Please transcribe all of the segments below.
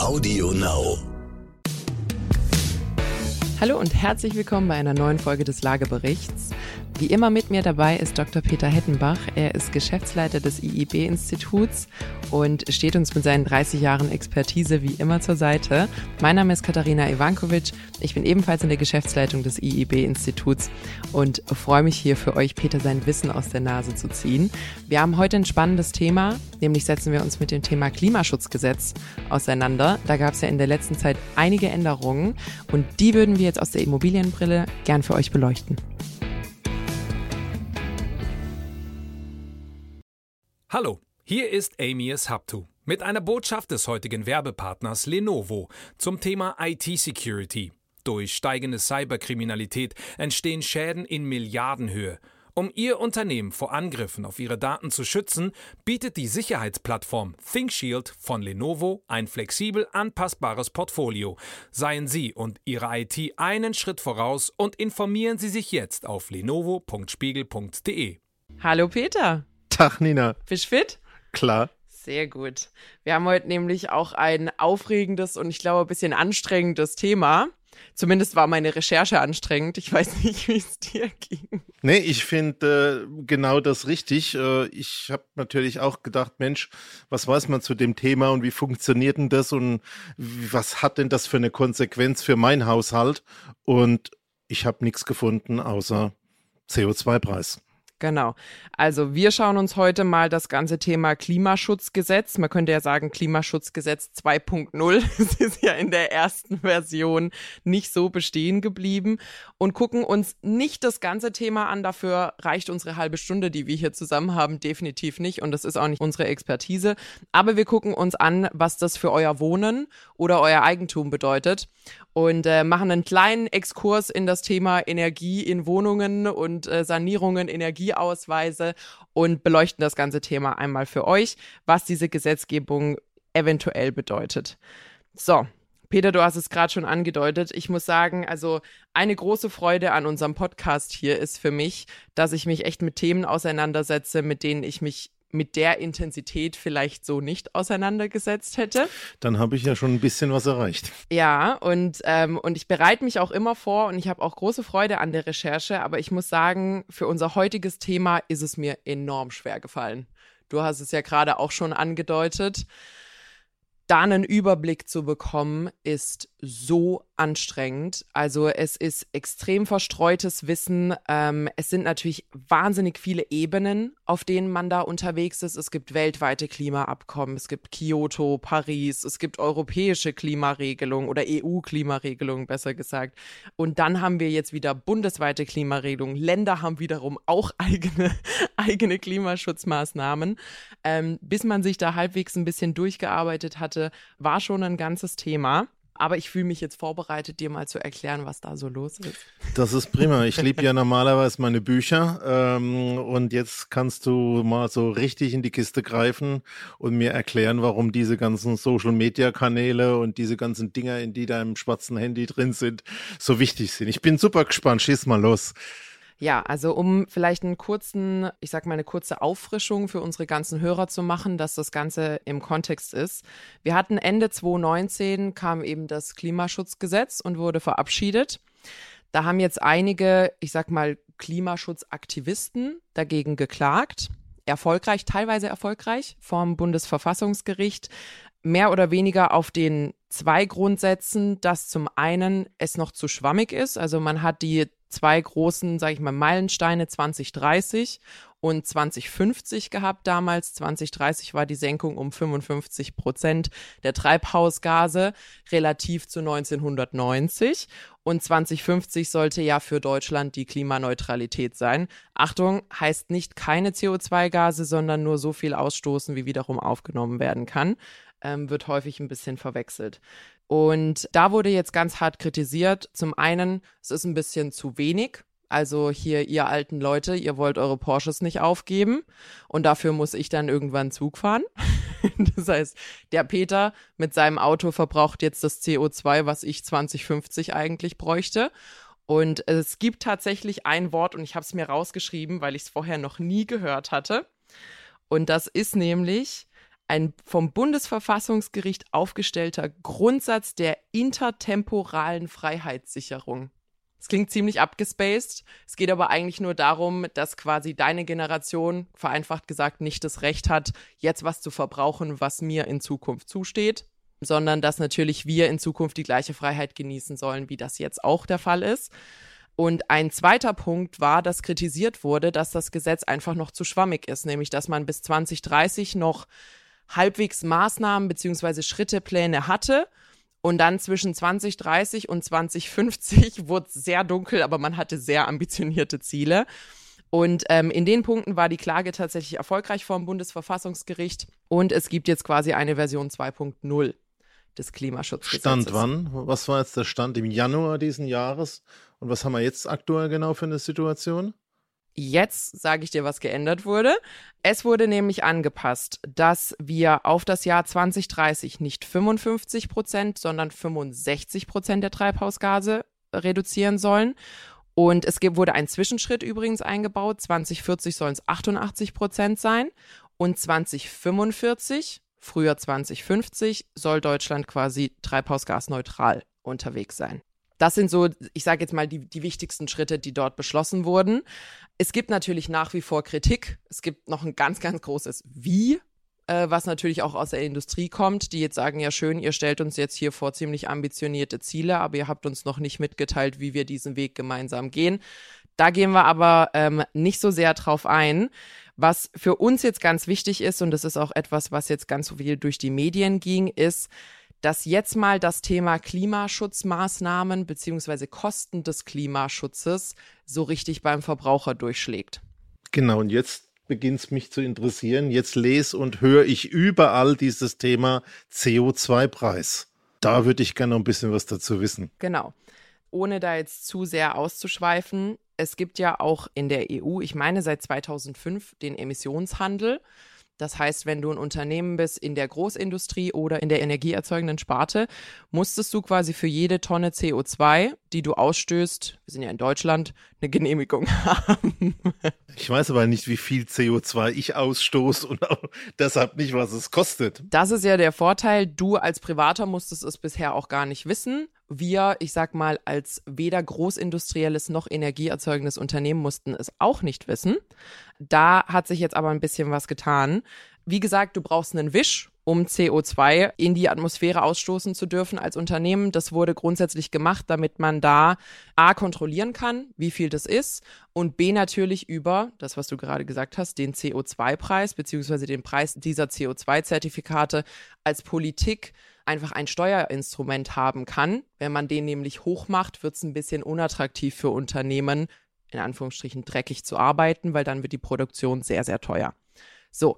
Audio Now. Hallo und herzlich willkommen bei einer neuen Folge des Lageberichts. Wie immer mit mir dabei ist Dr. Peter Hettenbach. Er ist Geschäftsleiter des IIB-Instituts und steht uns mit seinen 30 Jahren Expertise wie immer zur Seite. Mein Name ist Katharina Ivankovic. Ich bin ebenfalls in der Geschäftsleitung des IIB-Instituts und freue mich hier für euch, Peter, sein Wissen aus der Nase zu ziehen. Wir haben heute ein spannendes Thema, nämlich setzen wir uns mit dem Thema Klimaschutzgesetz auseinander. Da gab es ja in der letzten Zeit einige Änderungen und die würden wir jetzt aus der Immobilienbrille gern für euch beleuchten. Hallo, hier ist Amias Haptu mit einer Botschaft des heutigen Werbepartners Lenovo zum Thema IT-Security. Durch steigende Cyberkriminalität entstehen Schäden in Milliardenhöhe. Um Ihr Unternehmen vor Angriffen auf Ihre Daten zu schützen, bietet die Sicherheitsplattform ThinkShield von Lenovo ein flexibel anpassbares Portfolio. Seien Sie und Ihre IT einen Schritt voraus und informieren Sie sich jetzt auf lenovo.spiegel.de. Hallo Peter. Tag, Nina. Bist du fit? Klar. Sehr gut. Wir haben heute nämlich auch ein aufregendes und ich glaube ein bisschen anstrengendes Thema. Zumindest war meine Recherche anstrengend. Ich weiß nicht, wie es dir ging. Nee, ich finde äh, genau das richtig. Äh, ich habe natürlich auch gedacht, Mensch, was weiß man zu dem Thema und wie funktioniert denn das und was hat denn das für eine Konsequenz für meinen Haushalt? Und ich habe nichts gefunden außer CO2-Preis. Genau. Also wir schauen uns heute mal das ganze Thema Klimaschutzgesetz. Man könnte ja sagen Klimaschutzgesetz 2.0. Es ist ja in der ersten Version nicht so bestehen geblieben und gucken uns nicht das ganze Thema an. Dafür reicht unsere halbe Stunde, die wir hier zusammen haben, definitiv nicht. Und das ist auch nicht unsere Expertise. Aber wir gucken uns an, was das für euer Wohnen oder euer Eigentum bedeutet und äh, machen einen kleinen Exkurs in das Thema Energie in Wohnungen und äh, Sanierungen, Energieausweise und beleuchten das ganze Thema einmal für euch, was diese Gesetzgebung eventuell bedeutet. So, Peter, du hast es gerade schon angedeutet. Ich muss sagen, also eine große Freude an unserem Podcast hier ist für mich, dass ich mich echt mit Themen auseinandersetze, mit denen ich mich mit der Intensität vielleicht so nicht auseinandergesetzt hätte. Dann habe ich ja schon ein bisschen was erreicht. Ja, und, ähm, und ich bereite mich auch immer vor und ich habe auch große Freude an der Recherche, aber ich muss sagen, für unser heutiges Thema ist es mir enorm schwer gefallen. Du hast es ja gerade auch schon angedeutet. Da einen Überblick zu bekommen, ist so anstrengend. Also es ist extrem verstreutes Wissen. Ähm, es sind natürlich wahnsinnig viele Ebenen, auf denen man da unterwegs ist. Es gibt weltweite Klimaabkommen, es gibt Kyoto, Paris, es gibt europäische Klimaregelungen oder EU-Klimaregelungen, besser gesagt. Und dann haben wir jetzt wieder bundesweite Klimaregelungen. Länder haben wiederum auch eigene, eigene Klimaschutzmaßnahmen. Ähm, bis man sich da halbwegs ein bisschen durchgearbeitet hatte, war schon ein ganzes Thema. Aber ich fühle mich jetzt vorbereitet, dir mal zu erklären, was da so los ist. Das ist prima. Ich liebe ja normalerweise meine Bücher. Ähm, und jetzt kannst du mal so richtig in die Kiste greifen und mir erklären, warum diese ganzen Social-Media-Kanäle und diese ganzen Dinger, in die deinem schwarzen Handy drin sind, so wichtig sind. Ich bin super gespannt. Schieß mal los. Ja, also um vielleicht einen kurzen, ich sag mal eine kurze Auffrischung für unsere ganzen Hörer zu machen, dass das Ganze im Kontext ist. Wir hatten Ende 2019 kam eben das Klimaschutzgesetz und wurde verabschiedet. Da haben jetzt einige, ich sag mal, Klimaschutzaktivisten dagegen geklagt. Erfolgreich, teilweise erfolgreich vom Bundesverfassungsgericht. Mehr oder weniger auf den zwei Grundsätzen, dass zum einen es noch zu schwammig ist. Also man hat die zwei großen, sage ich mal, Meilensteine 2030 und 2050 gehabt damals. 2030 war die Senkung um 55 Prozent der Treibhausgase relativ zu 1990 und 2050 sollte ja für Deutschland die Klimaneutralität sein. Achtung, heißt nicht keine CO2-Gase, sondern nur so viel ausstoßen, wie wiederum aufgenommen werden kann. Ähm, wird häufig ein bisschen verwechselt. Und da wurde jetzt ganz hart kritisiert. Zum einen, es ist ein bisschen zu wenig. Also hier, ihr alten Leute, ihr wollt eure Porsches nicht aufgeben und dafür muss ich dann irgendwann Zug fahren. das heißt, der Peter mit seinem Auto verbraucht jetzt das CO2, was ich 2050 eigentlich bräuchte. Und es gibt tatsächlich ein Wort und ich habe es mir rausgeschrieben, weil ich es vorher noch nie gehört hatte. Und das ist nämlich ein vom Bundesverfassungsgericht aufgestellter Grundsatz der intertemporalen Freiheitssicherung. Es klingt ziemlich abgespaced. Es geht aber eigentlich nur darum, dass quasi deine Generation, vereinfacht gesagt, nicht das Recht hat, jetzt was zu verbrauchen, was mir in Zukunft zusteht, sondern dass natürlich wir in Zukunft die gleiche Freiheit genießen sollen, wie das jetzt auch der Fall ist. Und ein zweiter Punkt war, dass kritisiert wurde, dass das Gesetz einfach noch zu schwammig ist, nämlich dass man bis 2030 noch halbwegs Maßnahmen beziehungsweise Schrittepläne hatte. Und dann zwischen 2030 und 2050 wurde es sehr dunkel, aber man hatte sehr ambitionierte Ziele. Und ähm, in den Punkten war die Klage tatsächlich erfolgreich vor dem Bundesverfassungsgericht. Und es gibt jetzt quasi eine Version 2.0 des Klimaschutzgesetzes. Stand wann? Was war jetzt der Stand im Januar diesen Jahres? Und was haben wir jetzt aktuell genau für eine Situation? Jetzt sage ich dir, was geändert wurde. Es wurde nämlich angepasst, dass wir auf das Jahr 2030 nicht 55 Prozent, sondern 65 Prozent der Treibhausgase reduzieren sollen. Und es wurde ein Zwischenschritt übrigens eingebaut. 2040 sollen es 88 Prozent sein. Und 2045, früher 2050, soll Deutschland quasi treibhausgasneutral unterwegs sein. Das sind so, ich sage jetzt mal, die, die wichtigsten Schritte, die dort beschlossen wurden. Es gibt natürlich nach wie vor Kritik. Es gibt noch ein ganz, ganz großes Wie, äh, was natürlich auch aus der Industrie kommt, die jetzt sagen, ja schön, ihr stellt uns jetzt hier vor ziemlich ambitionierte Ziele, aber ihr habt uns noch nicht mitgeteilt, wie wir diesen Weg gemeinsam gehen. Da gehen wir aber ähm, nicht so sehr drauf ein. Was für uns jetzt ganz wichtig ist, und das ist auch etwas, was jetzt ganz viel durch die Medien ging, ist, dass jetzt mal das Thema Klimaschutzmaßnahmen beziehungsweise Kosten des Klimaschutzes so richtig beim Verbraucher durchschlägt. Genau, und jetzt beginnt es mich zu interessieren. Jetzt lese und höre ich überall dieses Thema CO2-Preis. Da würde ich gerne noch ein bisschen was dazu wissen. Genau. Ohne da jetzt zu sehr auszuschweifen, es gibt ja auch in der EU, ich meine seit 2005, den Emissionshandel. Das heißt, wenn du ein Unternehmen bist in der Großindustrie oder in der energieerzeugenden Sparte, musstest du quasi für jede Tonne CO2, die du ausstößt, wir sind ja in Deutschland, eine Genehmigung haben. Ich weiß aber nicht, wie viel CO2 ich ausstoße und deshalb nicht, was es kostet. Das ist ja der Vorteil. Du als Privater musstest es bisher auch gar nicht wissen. Wir, ich sag mal, als weder großindustrielles noch energieerzeugendes Unternehmen mussten es auch nicht wissen. Da hat sich jetzt aber ein bisschen was getan. Wie gesagt, du brauchst einen Wisch, um CO2 in die Atmosphäre ausstoßen zu dürfen als Unternehmen. Das wurde grundsätzlich gemacht, damit man da A kontrollieren kann, wie viel das ist und B natürlich über das, was du gerade gesagt hast, den CO2-Preis beziehungsweise den Preis dieser CO2-Zertifikate als Politik einfach ein Steuerinstrument haben kann. Wenn man den nämlich hoch macht, wird es ein bisschen unattraktiv für Unternehmen, in Anführungsstrichen dreckig zu arbeiten, weil dann wird die Produktion sehr, sehr teuer. So,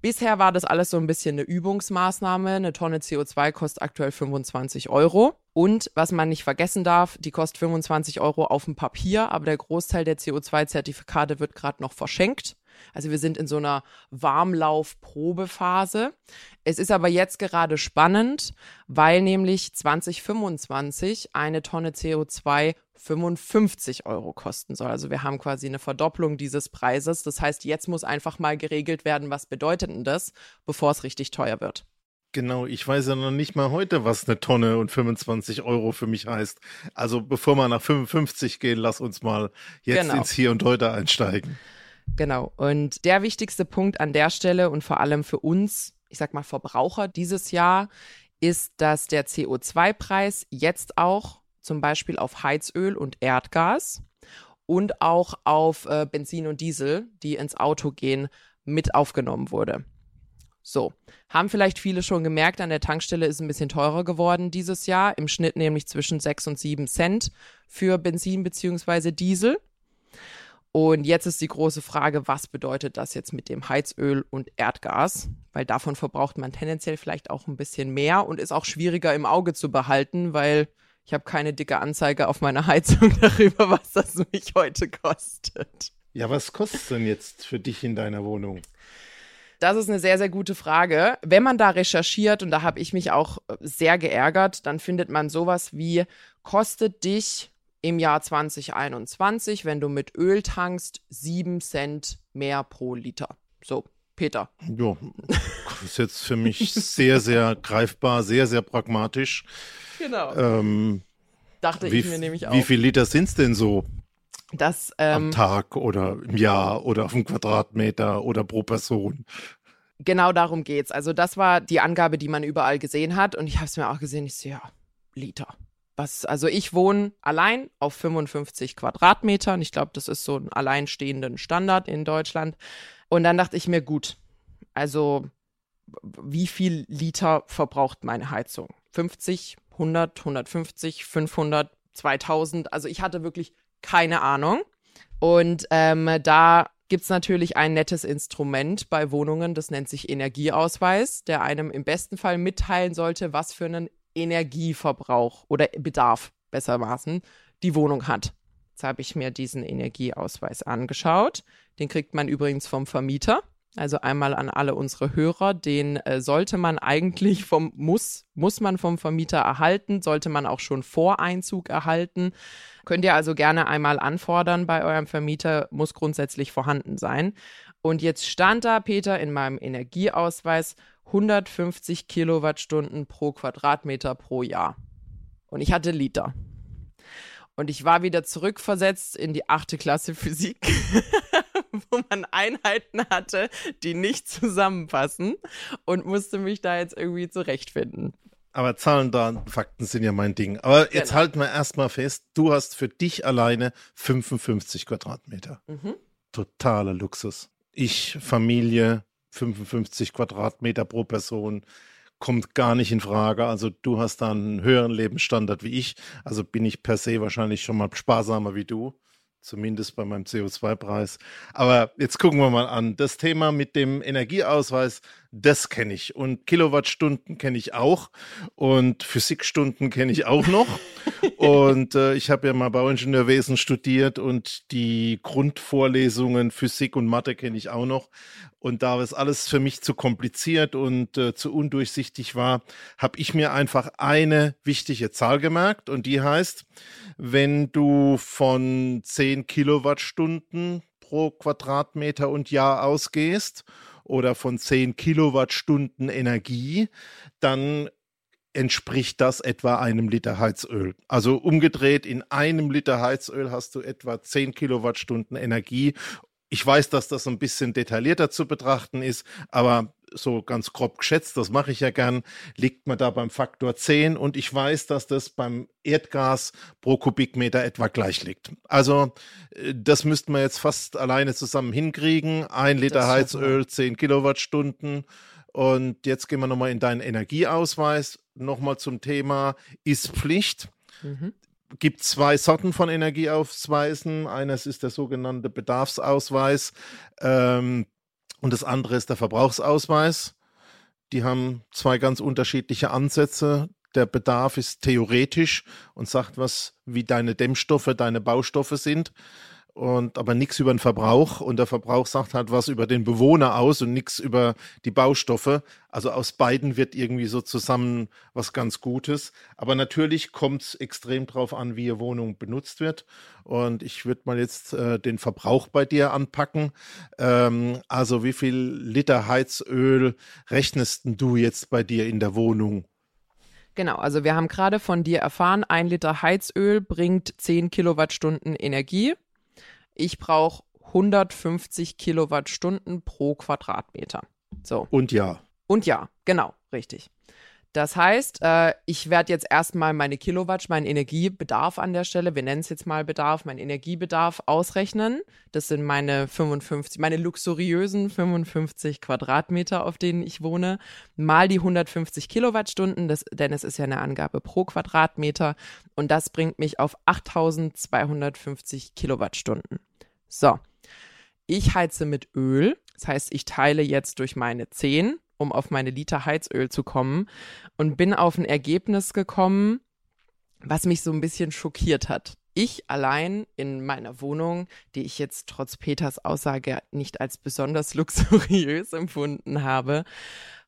bisher war das alles so ein bisschen eine Übungsmaßnahme. Eine Tonne CO2 kostet aktuell 25 Euro. Und was man nicht vergessen darf, die kostet 25 Euro auf dem Papier, aber der Großteil der CO2-Zertifikate wird gerade noch verschenkt. Also wir sind in so einer Warmlauf-Probephase. Es ist aber jetzt gerade spannend, weil nämlich 2025 eine Tonne CO2 55 Euro kosten soll. Also wir haben quasi eine Verdopplung dieses Preises. Das heißt, jetzt muss einfach mal geregelt werden, was bedeutet denn das, bevor es richtig teuer wird. Genau, ich weiß ja noch nicht mal heute, was eine Tonne und 25 Euro für mich heißt. Also bevor wir nach 55 gehen, lass uns mal jetzt genau. ins Hier und Heute einsteigen. Genau. Und der wichtigste Punkt an der Stelle und vor allem für uns, ich sag mal Verbraucher dieses Jahr, ist, dass der CO2-Preis jetzt auch zum Beispiel auf Heizöl und Erdgas und auch auf äh, Benzin und Diesel, die ins Auto gehen, mit aufgenommen wurde. So, haben vielleicht viele schon gemerkt, an der Tankstelle ist ein bisschen teurer geworden dieses Jahr, im Schnitt nämlich zwischen 6 und 7 Cent für Benzin bzw. Diesel. Und jetzt ist die große Frage, was bedeutet das jetzt mit dem Heizöl und Erdgas? Weil davon verbraucht man tendenziell vielleicht auch ein bisschen mehr und ist auch schwieriger im Auge zu behalten, weil ich habe keine dicke Anzeige auf meiner Heizung darüber, was das mich heute kostet. Ja, was kostet es denn jetzt für dich in deiner Wohnung? Das ist eine sehr, sehr gute Frage. Wenn man da recherchiert, und da habe ich mich auch sehr geärgert, dann findet man sowas wie, kostet dich im Jahr 2021, wenn du mit Öl tankst, 7 Cent mehr pro Liter. So, Peter. Ja, ist jetzt für mich sehr, sehr greifbar, sehr, sehr pragmatisch. Genau. Ähm, Dachte wie, ich mir nämlich auch. Wie viel Liter sind es denn so das, am ähm, Tag oder im Jahr oder auf dem Quadratmeter oder pro Person? genau darum geht's. Also das war die Angabe, die man überall gesehen hat. Und ich habe es mir auch gesehen. Ich so, ja, Liter. Was, also ich wohne allein auf 55 Quadratmetern. Ich glaube, das ist so ein alleinstehenden Standard in Deutschland. Und dann dachte ich mir, gut, also wie viel Liter verbraucht meine Heizung? 50, 100, 150, 500, 2000? Also ich hatte wirklich keine Ahnung. Und ähm, da gibt es natürlich ein nettes Instrument bei Wohnungen, das nennt sich Energieausweis, der einem im besten Fall mitteilen sollte, was für einen Energieverbrauch oder Bedarf bessermaßen die Wohnung hat. Jetzt habe ich mir diesen Energieausweis angeschaut. Den kriegt man übrigens vom Vermieter. Also einmal an alle unsere Hörer, den äh, sollte man eigentlich vom muss muss man vom Vermieter erhalten, sollte man auch schon vor Einzug erhalten. Könnt ihr also gerne einmal anfordern bei eurem Vermieter, muss grundsätzlich vorhanden sein. Und jetzt stand da Peter in meinem Energieausweis 150 Kilowattstunden pro Quadratmeter pro Jahr. Und ich hatte Liter. Und ich war wieder zurückversetzt in die achte Klasse Physik, wo man Einheiten hatte, die nicht zusammenpassen und musste mich da jetzt irgendwie zurechtfinden. Aber Zahlen, Daten, Fakten sind ja mein Ding. Aber jetzt Genau. halten wir erstmal fest, du hast für dich alleine 55 Quadratmeter. Mhm. Totaler Luxus. Ich, Familie, 55 Quadratmeter pro Person, kommt gar nicht in Frage. Also du hast da einen höheren Lebensstandard wie ich. Also bin ich per se wahrscheinlich schon mal sparsamer wie du. Zumindest bei meinem CO2-Preis. Aber jetzt gucken wir mal an. Das Thema mit dem Energieausweis, das kenne ich. Und Kilowattstunden kenne ich auch. Und Physikstunden kenne ich auch noch. und äh, ich habe ja mal Bauingenieurwesen studiert und die Grundvorlesungen Physik und Mathe kenne ich auch noch. Und da es alles für mich zu kompliziert und äh, zu undurchsichtig war, habe ich mir einfach eine wichtige Zahl gemerkt und die heißt, wenn du von 10 Kilowattstunden pro Quadratmeter und Jahr ausgehst oder von 10 Kilowattstunden Energie, dann entspricht das etwa einem Liter Heizöl. Also umgedreht, in einem Liter Heizöl hast du etwa 10 Kilowattstunden Energie. Ich weiß, dass das ein bisschen detaillierter zu betrachten ist, aber so ganz grob geschätzt, das mache ich ja gern, liegt man da beim Faktor 10 und ich weiß, dass das beim Erdgas pro Kubikmeter etwa gleich liegt. Also äh, das müssten wir jetzt fast alleine zusammen hinkriegen. Ein Liter. Heizöl, 10 Kilowattstunden. Und jetzt gehen wir nochmal in deinen Energieausweis. Nochmal zum Thema ist Pflicht. Mhm. Gibt zwei Sorten von Energieausweisen. Eines ist der sogenannte Bedarfsausweis ähm, und das andere ist der Verbrauchsausweis. Die haben zwei ganz unterschiedliche Ansätze. Der Bedarf ist theoretisch und sagt was, wie deine Dämmstoffe, deine Baustoffe sind und aber nichts über den Verbrauch und der Verbrauch sagt halt was über den Bewohner aus und nichts über die Baustoffe. Also aus beiden wird irgendwie so zusammen was ganz Gutes. Aber natürlich kommt es extrem drauf an, wie Ihre Wohnung benutzt wird. Und ich würde mal jetzt äh, den Verbrauch bei dir anpacken. Ähm, also wie viel Liter Heizöl rechnest du jetzt bei dir in der Wohnung? Genau, also wir haben gerade von dir erfahren, ein Liter Heizöl bringt 10 Kilowattstunden Energie. Ich brauche 150 Kilowattstunden pro Quadratmeter. So. Und ja, Und ja, genau, richtig. Das heißt, äh, ich werde jetzt erstmal meine Kilowatt, meinen Energiebedarf an der Stelle, wir nennen es jetzt mal Bedarf, meinen Energiebedarf ausrechnen. Das sind meine 55, meine luxuriösen 55 Quadratmeter, auf denen ich wohne, mal die 150 Kilowattstunden, das, denn es ist ja eine Angabe pro Quadratmeter und das bringt mich auf 8250 Kilowattstunden. So, ich heize mit Öl, das heißt, ich teile jetzt durch meine 10, um auf meine Liter Heizöl zu kommen und bin auf ein Ergebnis gekommen, was mich so ein bisschen schockiert hat. Ich allein in meiner Wohnung, die ich jetzt trotz Peters Aussage nicht als besonders luxuriös empfunden habe,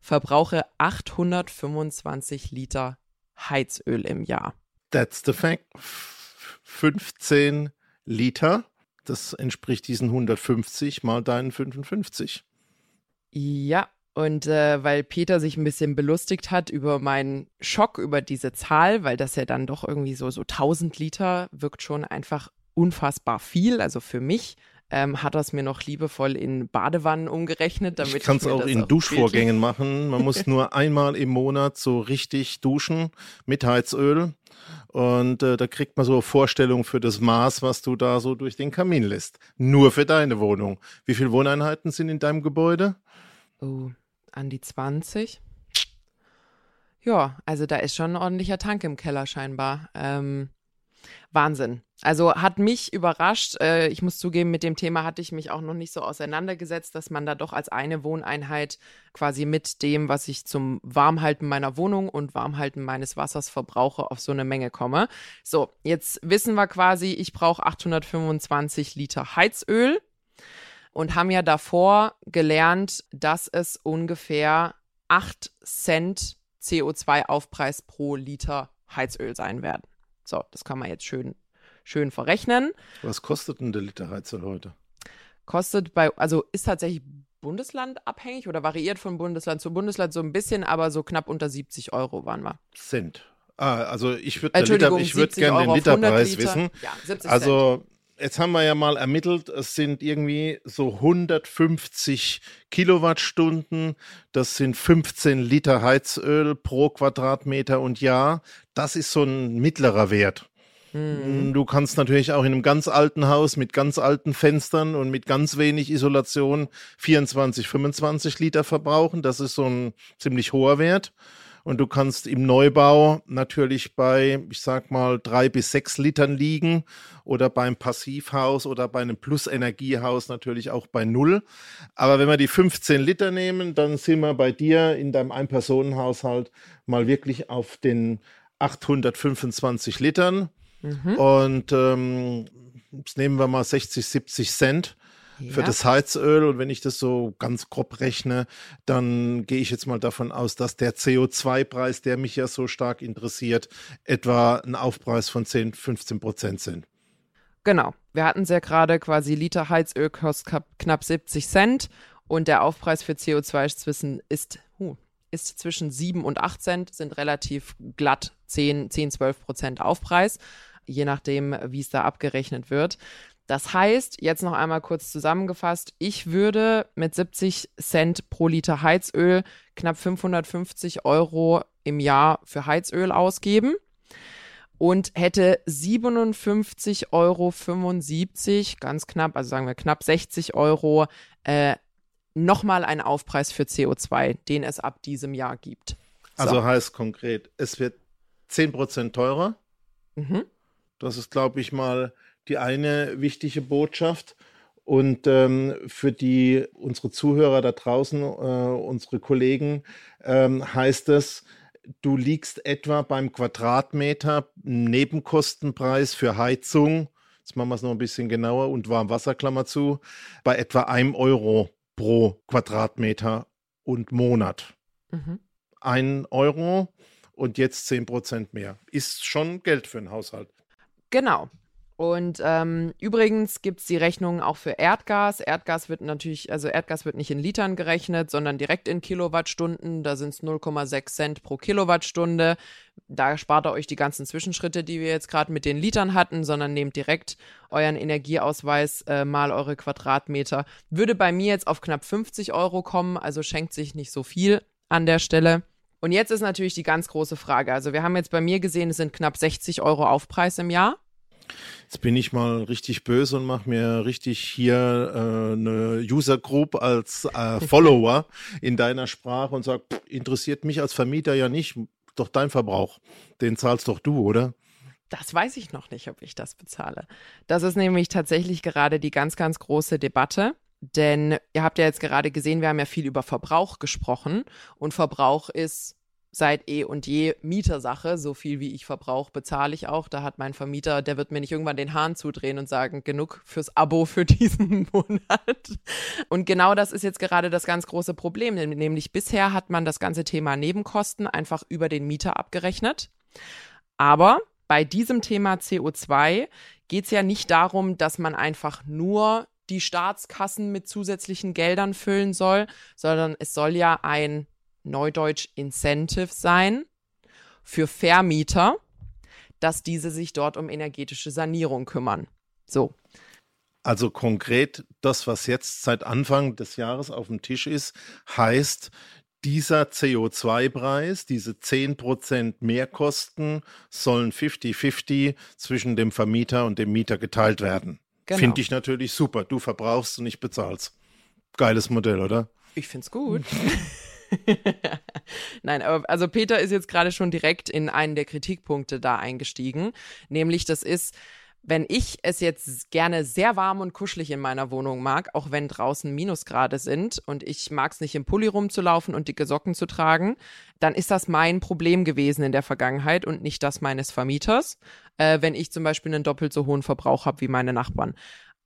verbrauche 825 Liter Heizöl im Jahr. That's the fact. F- 15 Liter, das entspricht diesen 150 mal deinen 55. Ja, und äh, weil Peter sich ein bisschen belustigt hat über meinen Schock über diese Zahl, weil das ja dann doch irgendwie so, so 1000 Liter wirkt schon einfach unfassbar viel, also für mich. Ähm, hat er es mir noch liebevoll in Badewannen umgerechnet, damit ich kann es auch in auch Duschvorgängen machen. Man muss nur einmal im Monat so richtig duschen mit Heizöl und äh, da kriegt man so eine Vorstellung für das Maß, was du da so durch den Kamin lässt. Nur für deine Wohnung. Wie viele Wohneinheiten sind in deinem Gebäude? Oh, an die 20. Ja, also da ist schon ein ordentlicher Tank im Keller scheinbar. Ähm, Wahnsinn. Also hat mich überrascht. Äh, ich muss zugeben, mit dem Thema hatte ich mich auch noch nicht so auseinandergesetzt, dass man da doch als eine Wohneinheit quasi mit dem, was ich zum Warmhalten meiner Wohnung und Warmhalten meines Wassers verbrauche, auf so eine Menge komme. So, jetzt wissen wir quasi, ich brauche 825 Liter Heizöl und haben ja davor gelernt, dass es ungefähr 8 Cent CO2-Aufpreis pro Liter Heizöl sein werden. So, das kann man jetzt schön, schön verrechnen. Was kostet denn der Liter Heizöl heute? Kostet bei, also ist tatsächlich bundeslandabhängig oder variiert von Bundesland zu Bundesland so ein bisschen, aber so knapp unter 70 Euro waren wir. Cent. Ah, also ich würde ich würde gerne den Literpreis Liter. wissen. Ja, 70 also jetzt haben wir ja mal ermittelt, es sind irgendwie so 150 Kilowattstunden, das sind 15 Liter Heizöl pro Quadratmeter und Jahr. Das ist so ein mittlerer Wert. Mhm. Du kannst natürlich auch in einem ganz alten Haus mit ganz alten Fenstern und mit ganz wenig Isolation 24, 25 Liter verbrauchen. Das ist so ein ziemlich hoher Wert. Und du kannst im Neubau natürlich bei, ich sag mal, drei bis sechs Litern liegen oder beim Passivhaus oder bei einem Plus-Energiehaus natürlich auch bei null. Aber wenn wir die 15 Liter nehmen, dann sind wir bei dir in deinem Ein-Personen-Haushalt mal wirklich auf den 825 Litern. Mhm. Und ähm, jetzt nehmen wir mal 60, 70 Cent ja. für das Heizöl. Und wenn ich das so ganz grob rechne, dann gehe ich jetzt mal davon aus, dass der CO2-Preis, der mich ja so stark interessiert, etwa ein Aufpreis von 10, 15 Prozent sind. Genau. Wir hatten es ja gerade quasi Liter Heizöl kostet knapp 70 Cent und der Aufpreis für CO2 ist zwischen, ist, uh, ist zwischen 7 und 8 Cent, sind relativ glatt 10, 10 12 Prozent Aufpreis, je nachdem, wie es da abgerechnet wird. Das heißt, jetzt noch einmal kurz zusammengefasst, ich würde mit 70 Cent pro Liter Heizöl knapp 550 Euro im Jahr für Heizöl ausgeben und hätte 57,75 Euro, ganz knapp, also sagen wir knapp 60 Euro, äh, nochmal einen Aufpreis für CO2, den es ab diesem Jahr gibt. So. Also heißt konkret, es wird 10% teurer. Mhm. Das ist, glaube ich, mal die eine wichtige Botschaft. Und ähm, für die unsere Zuhörer da draußen, äh, unsere Kollegen, ähm, heißt es, du liegst etwa beim Quadratmeter Nebenkostenpreis für Heizung, jetzt machen wir es noch ein bisschen genauer und Warmwasserklammer zu, bei etwa einem Euro pro Quadratmeter und Monat. Mhm. Ein Euro und jetzt zehn Prozent mehr. Ist schon Geld für einen Haushalt. Genau. Und ähm, übrigens gibt es die Rechnung auch für Erdgas. Erdgas wird natürlich, also Erdgas wird nicht in Litern gerechnet, sondern direkt in Kilowattstunden. Da sind es 0,6 Cent pro Kilowattstunde. Da spart ihr euch die ganzen Zwischenschritte, die wir jetzt gerade mit den Litern hatten, sondern nehmt direkt euren Energieausweis äh, mal eure Quadratmeter. Würde bei mir jetzt auf knapp 50 Euro kommen, also schenkt sich nicht so viel an der Stelle. Und jetzt ist natürlich die ganz große Frage. Also wir haben jetzt bei mir gesehen, es sind knapp 60 Euro Aufpreis im Jahr. Jetzt bin ich mal richtig böse und mache mir richtig hier äh, eine User Group als äh, Follower in deiner Sprache und sag, interessiert mich als Vermieter ja nicht, doch dein Verbrauch, den zahlst doch du, oder? Das weiß ich noch nicht, ob ich das bezahle. Das ist nämlich tatsächlich gerade die ganz, ganz große Debatte. Denn ihr habt ja jetzt gerade gesehen, wir haben ja viel über Verbrauch gesprochen. Und Verbrauch ist seit eh und je Mietersache. So viel wie ich verbrauche, bezahle ich auch. Da hat mein Vermieter, der wird mir nicht irgendwann den Hahn zudrehen und sagen, genug fürs Abo für diesen Monat. Und genau das ist jetzt gerade das ganz große Problem. Nämlich bisher hat man das ganze Thema Nebenkosten einfach über den Mieter abgerechnet. Aber bei diesem Thema CO2 geht es ja nicht darum, dass man einfach nur die Staatskassen mit zusätzlichen Geldern füllen soll, sondern es soll ja ein Neudeutsch Incentive sein für Vermieter, dass diese sich dort um energetische Sanierung kümmern. So. Also konkret, das, was jetzt seit Anfang des Jahres auf dem Tisch ist, heißt, dieser CO2-Preis, diese 10% Mehrkosten sollen 50-50 zwischen dem Vermieter und dem Mieter geteilt werden. Genau. Finde ich natürlich super. Du verbrauchst und ich bezahlst. Geiles Modell, oder? Ich finde es gut. Nein, aber also Peter ist jetzt gerade schon direkt in einen der Kritikpunkte da eingestiegen, nämlich das ist, wenn ich es jetzt gerne sehr warm und kuschelig in meiner Wohnung mag, auch wenn draußen Minusgrade sind und ich mag es nicht im Pulli rumzulaufen und dicke Socken zu tragen, dann ist das mein Problem gewesen in der Vergangenheit und nicht das meines Vermieters, äh, wenn ich zum Beispiel einen doppelt so hohen Verbrauch habe wie meine Nachbarn.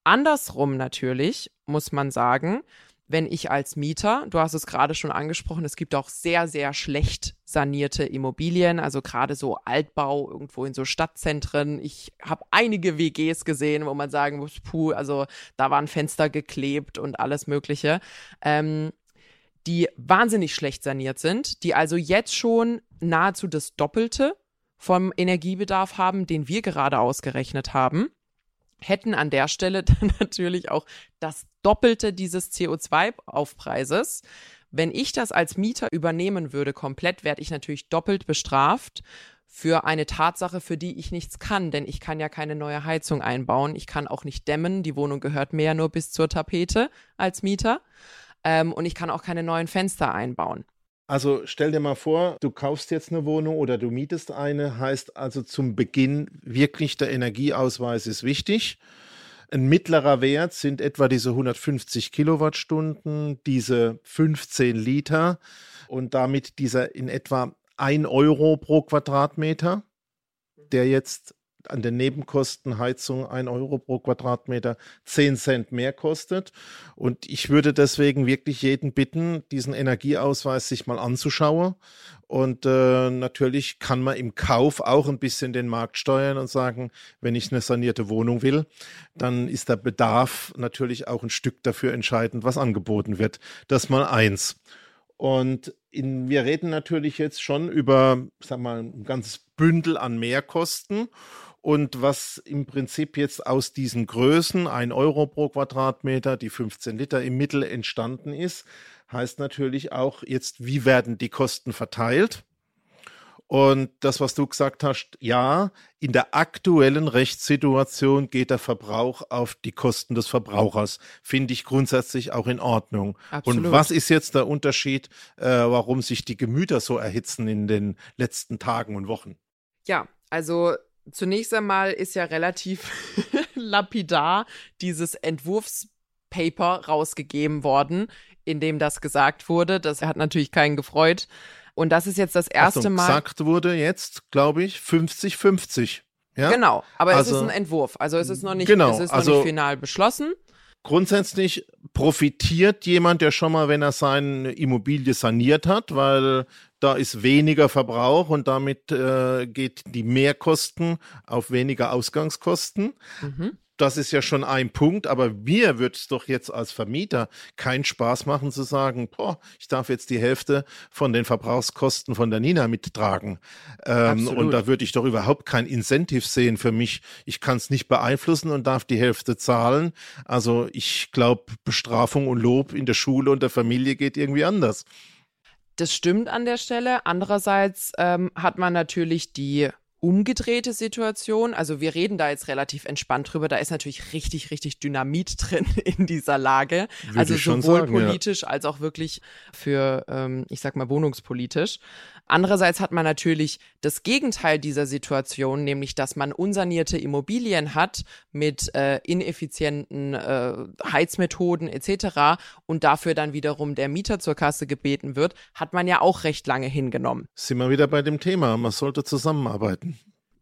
Andersrum natürlich muss man sagen, wenn ich als Mieter, du hast es gerade schon angesprochen, es gibt auch sehr, sehr schlecht sanierte Immobilien, also gerade so Altbau irgendwo in so Stadtzentren. Ich habe einige WGs gesehen, wo man sagen muss, puh, also da waren Fenster geklebt und alles Mögliche. Ähm, die wahnsinnig schlecht saniert sind, die also jetzt schon nahezu das Doppelte vom Energiebedarf haben, den wir gerade ausgerechnet haben hätten an der Stelle dann natürlich auch das Doppelte dieses CO2-Aufpreises. Wenn ich das als Mieter übernehmen würde, komplett, werde ich natürlich doppelt bestraft für eine Tatsache, für die ich nichts kann, denn ich kann ja keine neue Heizung einbauen, ich kann auch nicht dämmen, die Wohnung gehört mir ja nur bis zur Tapete als Mieter ähm, und ich kann auch keine neuen Fenster einbauen. Also stell dir mal vor, du kaufst jetzt eine Wohnung oder du mietest eine, heißt also zum Beginn wirklich der Energieausweis ist wichtig. Ein mittlerer Wert sind etwa diese 150 Kilowattstunden, diese 15 Liter und damit dieser in etwa 1 Euro pro Quadratmeter, der jetzt an den Nebenkosten Heizung 1 Euro pro Quadratmeter 10 Cent mehr kostet. Und ich würde deswegen wirklich jeden bitten, diesen Energieausweis sich mal anzuschauen. Und äh, natürlich kann man im Kauf auch ein bisschen den Markt steuern und sagen, wenn ich eine sanierte Wohnung will, dann ist der Bedarf natürlich auch ein Stück dafür entscheidend, was angeboten wird. Das mal eins. Und in, wir reden natürlich jetzt schon über, sag mal, ein ganzes Bündel an Mehrkosten. Und was im Prinzip jetzt aus diesen Größen, ein Euro pro Quadratmeter, die 15 Liter im Mittel entstanden ist, heißt natürlich auch jetzt, wie werden die Kosten verteilt? Und das, was du gesagt hast, ja, in der aktuellen Rechtssituation geht der Verbrauch auf die Kosten des Verbrauchers. Finde ich grundsätzlich auch in Ordnung. Absolut. Und was ist jetzt der Unterschied, äh, warum sich die Gemüter so erhitzen in den letzten Tagen und Wochen? Ja, also zunächst einmal ist ja relativ lapidar dieses Entwurfspaper rausgegeben worden, in dem das gesagt wurde. Das hat natürlich keinen gefreut. Und das ist jetzt das erste Achtung, Mal. Gesagt wurde jetzt, glaube ich, 50-50. Ja? Genau, aber also, es ist ein Entwurf. Also es ist noch nicht, genau, es ist noch also, nicht final beschlossen. Grundsätzlich profitiert jemand, der schon mal, wenn er seine Immobilie saniert hat, weil da ist weniger Verbrauch und damit äh, geht die Mehrkosten auf weniger Ausgangskosten. Mhm. Das ist ja schon ein Punkt, aber mir wird es doch jetzt als Vermieter keinen Spaß machen zu sagen, boah, ich darf jetzt die Hälfte von den Verbrauchskosten von der Nina mittragen. Ähm, und da würde ich doch überhaupt kein Incentive sehen für mich. Ich kann es nicht beeinflussen und darf die Hälfte zahlen. Also ich glaube, Bestrafung und Lob in der Schule und der Familie geht irgendwie anders. Das stimmt an der Stelle. Andererseits ähm, hat man natürlich die umgedrehte Situation. Also wir reden da jetzt relativ entspannt drüber. Da ist natürlich richtig, richtig Dynamit drin in dieser Lage. Würde also sowohl sagen, politisch ja. als auch wirklich für, ähm, ich sag mal, wohnungspolitisch. Andererseits hat man natürlich das Gegenteil dieser Situation, nämlich dass man unsanierte Immobilien hat mit äh, ineffizienten äh, Heizmethoden etc. und dafür dann wiederum der Mieter zur Kasse gebeten wird, hat man ja auch recht lange hingenommen. Sind wir wieder bei dem Thema, man sollte zusammenarbeiten.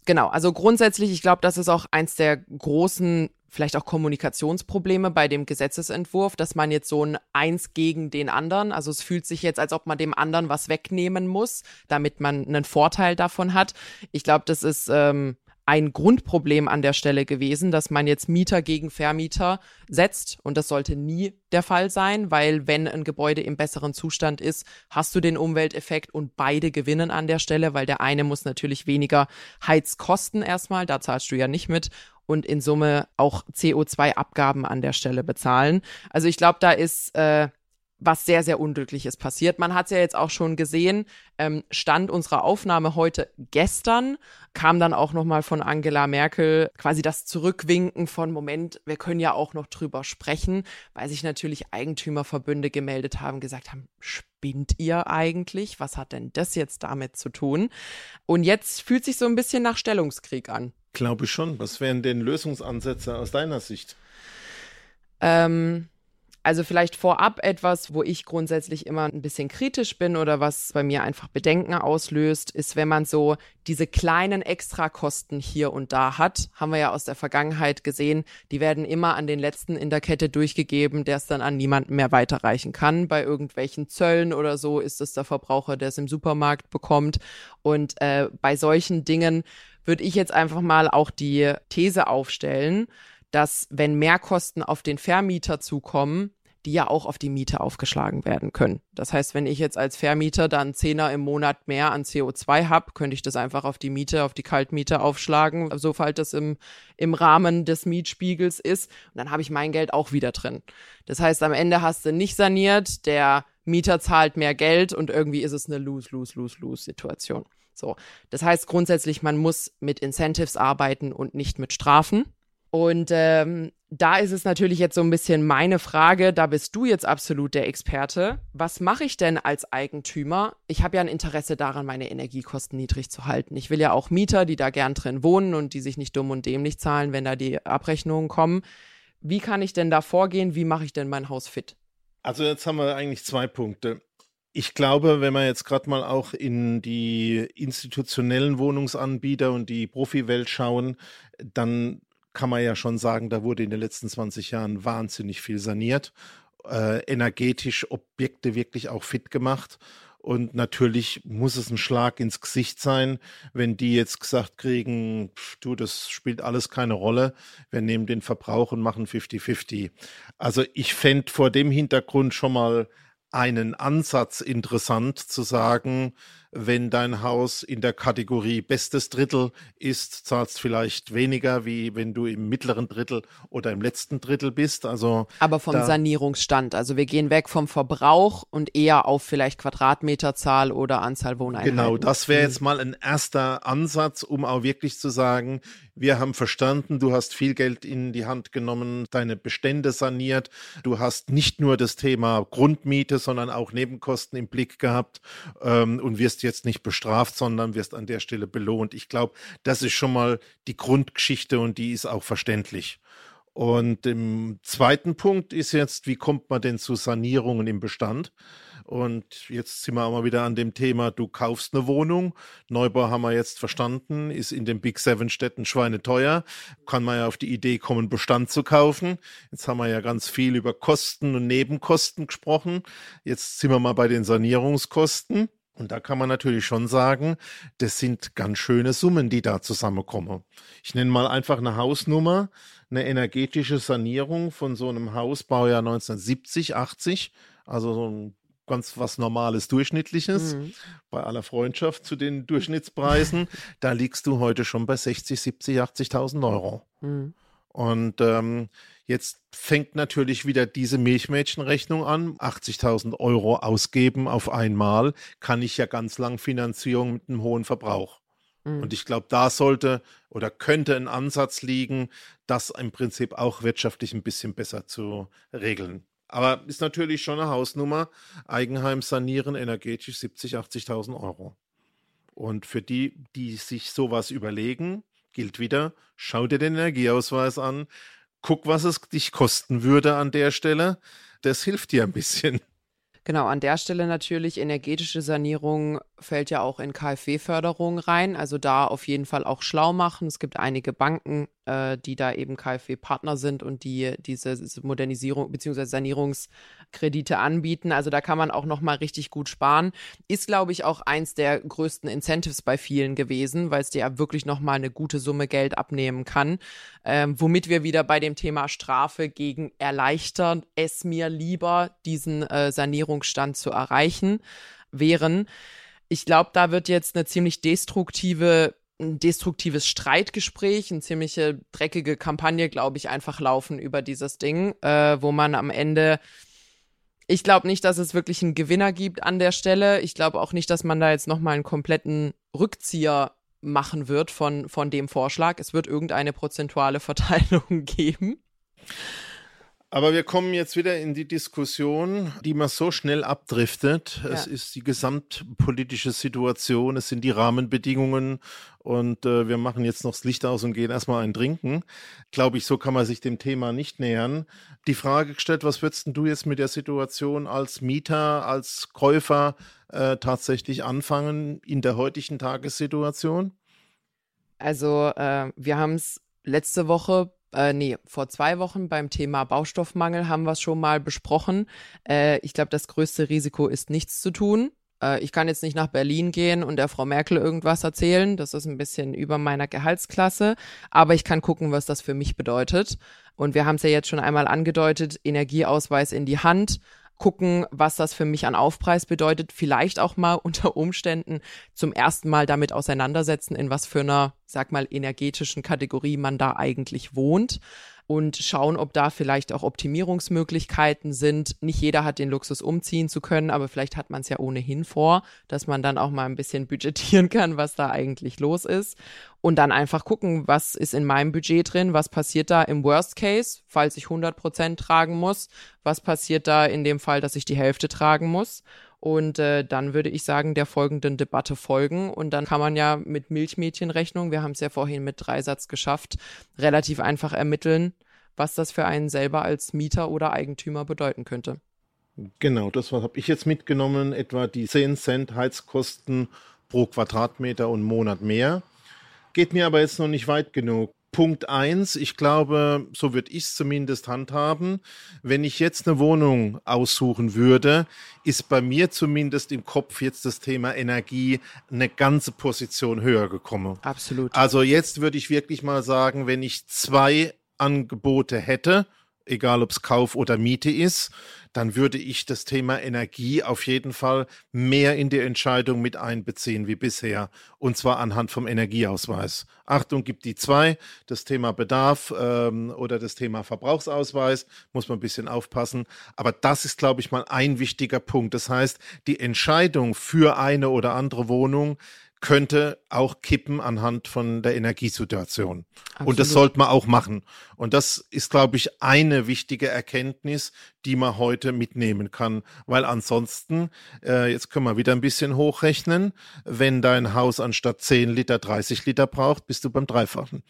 Genau, also grundsätzlich, ich glaube, das ist auch eins der großen vielleicht auch Kommunikationsprobleme bei dem Gesetzesentwurf, dass man jetzt so ein Eins gegen den anderen, also es fühlt sich jetzt, als ob man dem anderen was wegnehmen muss, damit man einen Vorteil davon hat. Ich glaube, das ist ähm, ein Grundproblem an der Stelle gewesen, dass man jetzt Mieter gegen Vermieter setzt. Und das sollte nie der Fall sein, weil wenn ein Gebäude im besseren Zustand ist, hast du den Umwelteffekt und beide gewinnen an der Stelle, weil der eine muss natürlich weniger Heizkosten erstmal, da zahlst du ja nicht mit und in Summe auch CO2-Abgaben an der Stelle bezahlen. Also ich glaube, da ist äh, was sehr, sehr Unglückliches passiert. Man hat es ja jetzt auch schon gesehen, ähm, Stand unserer Aufnahme heute gestern kam dann auch nochmal von Angela Merkel quasi das Zurückwinken von Moment, wir können ja auch noch drüber sprechen, weil sich natürlich Eigentümerverbünde gemeldet haben, gesagt haben, spinnt ihr eigentlich? Was hat denn das jetzt damit zu tun? Und jetzt fühlt sich so ein bisschen nach Stellungskrieg an. Glaube ich schon. Was wären denn Lösungsansätze aus deiner Sicht? Ähm, also vielleicht vorab etwas, wo ich grundsätzlich immer ein bisschen kritisch bin oder was bei mir einfach Bedenken auslöst, ist, wenn man so diese kleinen Extrakosten hier und da hat, haben wir ja aus der Vergangenheit gesehen, die werden immer an den letzten in der Kette durchgegeben, der es dann an niemanden mehr weiterreichen kann. Bei irgendwelchen Zöllen oder so ist es der Verbraucher, der es im Supermarkt bekommt. Und äh, bei solchen Dingen würde ich jetzt einfach mal auch die These aufstellen, dass wenn Mehrkosten auf den Vermieter zukommen, die ja auch auf die Miete aufgeschlagen werden können. Das heißt, wenn ich jetzt als Vermieter dann Zehner im Monat mehr an CO2 habe, könnte ich das einfach auf die Miete, auf die Kaltmiete aufschlagen, sofern das im, im Rahmen des Mietspiegels ist. Und dann habe ich mein Geld auch wieder drin. Das heißt, am Ende hast du nicht saniert, der Mieter zahlt mehr Geld und irgendwie ist es eine Lose-Lose-Lose-Lose-Situation. So. Das heißt grundsätzlich, man muss mit Incentives arbeiten und nicht mit Strafen. Und ähm, da ist es natürlich jetzt so ein bisschen meine Frage, da bist du jetzt absolut der Experte. Was mache ich denn als Eigentümer? Ich habe ja ein Interesse daran, meine Energiekosten niedrig zu halten. Ich will ja auch Mieter, die da gern drin wohnen und die sich nicht dumm und dämlich zahlen, wenn da die Abrechnungen kommen. Wie kann ich denn da vorgehen? Wie mache ich denn mein Haus fit? Also jetzt haben wir eigentlich zwei Punkte. Ich glaube, wenn man jetzt gerade mal auch in die institutionellen Wohnungsanbieter und die Profiwelt schauen, dann kann man ja schon sagen, da wurde in den letzten 20 Jahren wahnsinnig viel saniert, äh, energetisch Objekte wirklich auch fit gemacht. Und natürlich muss es ein Schlag ins Gesicht sein, wenn die jetzt gesagt kriegen, pff, du, das spielt alles keine Rolle. Wir nehmen den Verbrauch und machen 50-50. Also ich fände vor dem Hintergrund schon mal einen Ansatz interessant zu sagen, wenn dein Haus in der Kategorie bestes Drittel ist, zahlst vielleicht weniger, wie wenn du im mittleren Drittel oder im letzten Drittel bist. Also aber vom Sanierungsstand. Also wir gehen weg vom Verbrauch und eher auf vielleicht Quadratmeterzahl oder Anzahl Wohneinheiten. Genau, das wäre jetzt mal ein erster Ansatz, um auch wirklich zu sagen, wir haben verstanden, du hast viel Geld in die Hand genommen, deine Bestände saniert, du hast nicht nur das Thema Grundmiete, sondern auch Nebenkosten im Blick gehabt ähm, und wirst jetzt nicht bestraft, sondern wirst an der Stelle belohnt. Ich glaube, das ist schon mal die Grundgeschichte und die ist auch verständlich. Und im zweiten Punkt ist jetzt, wie kommt man denn zu Sanierungen im Bestand? Und jetzt sind wir auch mal wieder an dem Thema, du kaufst eine Wohnung. Neubau haben wir jetzt verstanden, ist in den Big Seven Städten schweineteuer. Kann man ja auf die Idee kommen, Bestand zu kaufen. Jetzt haben wir ja ganz viel über Kosten und Nebenkosten gesprochen. Jetzt sind wir mal bei den Sanierungskosten. Und da kann man natürlich schon sagen, das sind ganz schöne Summen, die da zusammenkommen. Ich nenne mal einfach eine Hausnummer, eine energetische Sanierung von so einem Haus, Baujahr 1970, 80, also so ein ganz was Normales, Durchschnittliches, mhm. bei aller Freundschaft zu den Durchschnittspreisen, da liegst du heute schon bei 60, 70, 80.000 Euro. Mhm. Und ähm, jetzt fängt natürlich wieder diese Milchmädchenrechnung an. 80.000 Euro ausgeben auf einmal kann ich ja ganz lang Finanzierung mit einem hohen Verbrauch. Mhm. Und ich glaube, da sollte oder könnte ein Ansatz liegen, das im Prinzip auch wirtschaftlich ein bisschen besser zu regeln. Aber ist natürlich schon eine Hausnummer. Eigenheim sanieren energetisch 70, 80.000 Euro. Und für die, die sich sowas überlegen, gilt wieder, schau dir den Energieausweis an, guck, was es dich kosten würde an der Stelle. Das hilft dir ein bisschen. Genau, an der Stelle natürlich energetische Sanierung fällt ja auch in KfW-Förderung rein. Also da auf jeden Fall auch schlau machen. Es gibt einige Banken, äh, die da eben KfW-Partner sind und die diese Modernisierung bzw. Sanierungskredite anbieten. Also da kann man auch nochmal richtig gut sparen. Ist, glaube ich, auch eins der größten Incentives bei vielen gewesen, weil es dir ja wirklich nochmal eine gute Summe Geld abnehmen kann. Ähm, womit wir wieder bei dem Thema Strafe gegen erleichtern es mir lieber, diesen äh, Sanierungsstand zu erreichen wären. Ich glaube, da wird jetzt eine ziemlich destruktive ein destruktives Streitgespräch, eine ziemliche dreckige Kampagne, glaube ich, einfach laufen über dieses Ding, äh, wo man am Ende ich glaube nicht, dass es wirklich einen Gewinner gibt an der Stelle. Ich glaube auch nicht, dass man da jetzt nochmal einen kompletten Rückzieher machen wird von, von dem Vorschlag. Es wird irgendeine prozentuale Verteilung geben. Aber wir kommen jetzt wieder in die Diskussion, die man so schnell abdriftet. Ja. Es ist die gesamtpolitische Situation, es sind die Rahmenbedingungen und äh, wir machen jetzt noch das Licht aus und gehen erstmal ein Trinken. Glaube ich, so kann man sich dem Thema nicht nähern. Die Frage gestellt, was würdest du jetzt mit der Situation als Mieter, als Käufer äh, tatsächlich anfangen in der heutigen Tagessituation? Also äh, wir haben es letzte Woche äh, nee, vor zwei Wochen beim Thema Baustoffmangel haben wir es schon mal besprochen. Äh, ich glaube, das größte Risiko ist nichts zu tun. Äh, ich kann jetzt nicht nach Berlin gehen und der Frau Merkel irgendwas erzählen. Das ist ein bisschen über meiner Gehaltsklasse. Aber ich kann gucken, was das für mich bedeutet. Und wir haben es ja jetzt schon einmal angedeutet, Energieausweis in die Hand gucken, was das für mich an Aufpreis bedeutet, vielleicht auch mal unter Umständen zum ersten Mal damit auseinandersetzen, in was für einer, sag mal, energetischen Kategorie man da eigentlich wohnt und schauen, ob da vielleicht auch Optimierungsmöglichkeiten sind. Nicht jeder hat den Luxus umziehen zu können, aber vielleicht hat man es ja ohnehin vor, dass man dann auch mal ein bisschen budgetieren kann, was da eigentlich los ist. Und dann einfach gucken, was ist in meinem Budget drin, was passiert da im Worst Case, falls ich 100 Prozent tragen muss, was passiert da in dem Fall, dass ich die Hälfte tragen muss und äh, dann würde ich sagen, der folgenden Debatte folgen. Und dann kann man ja mit Milchmädchenrechnung, wir haben es ja vorhin mit Dreisatz geschafft, relativ einfach ermitteln, was das für einen selber als Mieter oder Eigentümer bedeuten könnte. Genau, das habe ich jetzt mitgenommen, etwa die 10 Cent Heizkosten pro Quadratmeter und Monat mehr. Geht mir aber jetzt noch nicht weit genug. Punkt eins, ich glaube, so würde ich es zumindest handhaben. Wenn ich jetzt eine Wohnung aussuchen würde, ist bei mir zumindest im Kopf jetzt das Thema Energie eine ganze Position höher gekommen. Absolut. Also jetzt würde ich wirklich mal sagen, wenn ich zwei Angebote hätte, egal ob es Kauf oder Miete ist, dann würde ich das Thema Energie auf jeden Fall mehr in die Entscheidung mit einbeziehen wie bisher. Und zwar anhand vom Energieausweis. Achtung, gibt die zwei. Das Thema Bedarf ähm, oder das Thema Verbrauchsausweis muss man ein bisschen aufpassen. Aber das ist, glaube ich, mal ein wichtiger Punkt. Das heißt, die Entscheidung für eine oder andere Wohnung könnte auch kippen anhand von der Energiesituation. Absolut. Und das sollte man auch machen. Und das ist, glaube ich, eine wichtige Erkenntnis, die man heute mitnehmen kann. Weil ansonsten, äh, jetzt können wir wieder ein bisschen hochrechnen, wenn dein Haus anstatt 10 Liter 30 Liter braucht, bist du beim Dreifachen.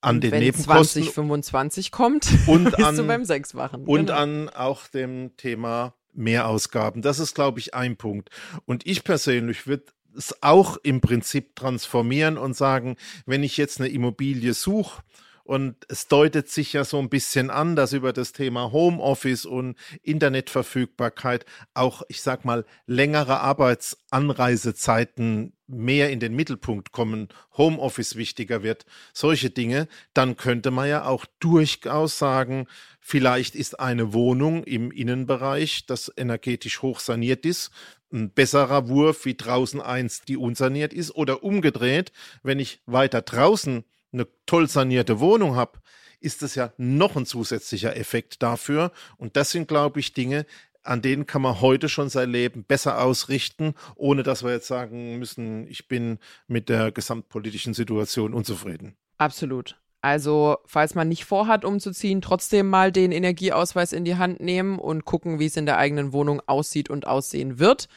An den wenn Nebenkosten. 2025 kommt, und bist an, du beim Sechsfachen. Und genau. an auch dem Thema Mehrausgaben. Das ist, glaube ich, ein Punkt. Und ich persönlich würde es auch im Prinzip transformieren und sagen, wenn ich jetzt eine Immobilie suche, und es deutet sich ja so ein bisschen an, dass über das Thema Homeoffice und Internetverfügbarkeit auch, ich sag mal, längere Arbeitsanreisezeiten mehr in den Mittelpunkt kommen, Homeoffice wichtiger wird, solche Dinge, dann könnte man ja auch durchaus sagen, vielleicht ist eine Wohnung im Innenbereich, das energetisch hoch saniert ist, ein besserer Wurf wie draußen eins, die unsaniert ist oder umgedreht, wenn ich weiter draußen eine toll sanierte Wohnung habe, ist das ja noch ein zusätzlicher Effekt dafür. Und das sind, glaube ich, Dinge, an denen kann man heute schon sein Leben besser ausrichten, ohne dass wir jetzt sagen müssen, ich bin mit der gesamtpolitischen Situation unzufrieden. Absolut. Also, falls man nicht vorhat, umzuziehen, trotzdem mal den Energieausweis in die Hand nehmen und gucken, wie es in der eigenen Wohnung aussieht und aussehen wird.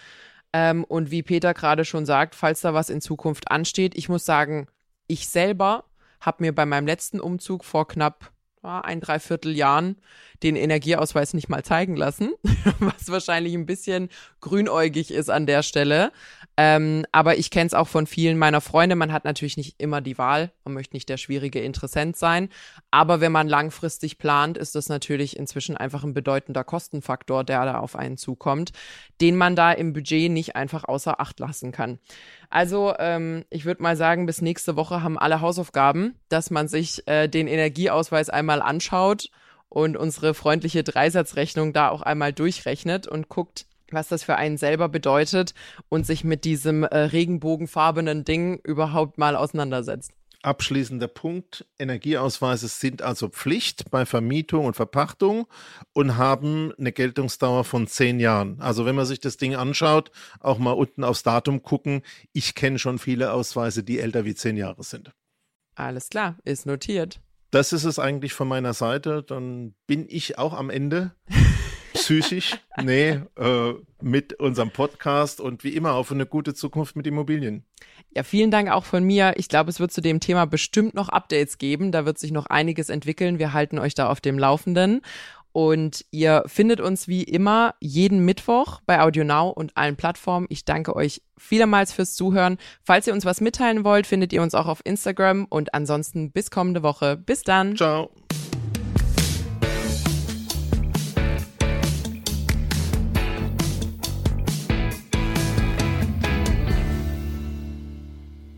Ähm, und wie Peter gerade schon sagt, falls da was in Zukunft ansteht, ich muss sagen, ich selber habe mir bei meinem letzten Umzug vor knapp ein, dreiviertel Jahren den Energieausweis nicht mal zeigen lassen, was wahrscheinlich ein bisschen grünäugig ist an der Stelle. Ähm, aber ich kenne es auch von vielen meiner Freunde. Man hat natürlich nicht immer die Wahl. Man möchte nicht der schwierige Interessent sein. Aber wenn man langfristig plant, ist das natürlich inzwischen einfach ein bedeutender Kostenfaktor, der da auf einen zukommt, den man da im Budget nicht einfach außer Acht lassen kann. Also ähm, ich würde mal sagen, bis nächste Woche haben alle Hausaufgaben, dass man sich äh, den Energieausweis einmal anschaut und unsere freundliche Dreisatzrechnung da auch einmal durchrechnet und guckt, was das für einen selber bedeutet und sich mit diesem äh, regenbogenfarbenen Ding überhaupt mal auseinandersetzt. Abschließender Punkt. Energieausweise sind also Pflicht bei Vermietung und Verpachtung und haben eine Geltungsdauer von zehn Jahren. Also wenn man sich das Ding anschaut, auch mal unten aufs Datum gucken. Ich kenne schon viele Ausweise, die älter wie zehn Jahre sind. Alles klar, ist notiert. Das ist es eigentlich von meiner Seite. Dann bin ich auch am Ende. Psychisch, nee, äh, mit unserem Podcast und wie immer auf eine gute Zukunft mit Immobilien. Ja, vielen Dank auch von mir. Ich glaube, es wird zu dem Thema bestimmt noch Updates geben. Da wird sich noch einiges entwickeln. Wir halten euch da auf dem Laufenden. Und ihr findet uns wie immer jeden Mittwoch bei AudioNow und allen Plattformen. Ich danke euch vielmals fürs Zuhören. Falls ihr uns was mitteilen wollt, findet ihr uns auch auf Instagram. Und ansonsten bis kommende Woche. Bis dann. Ciao.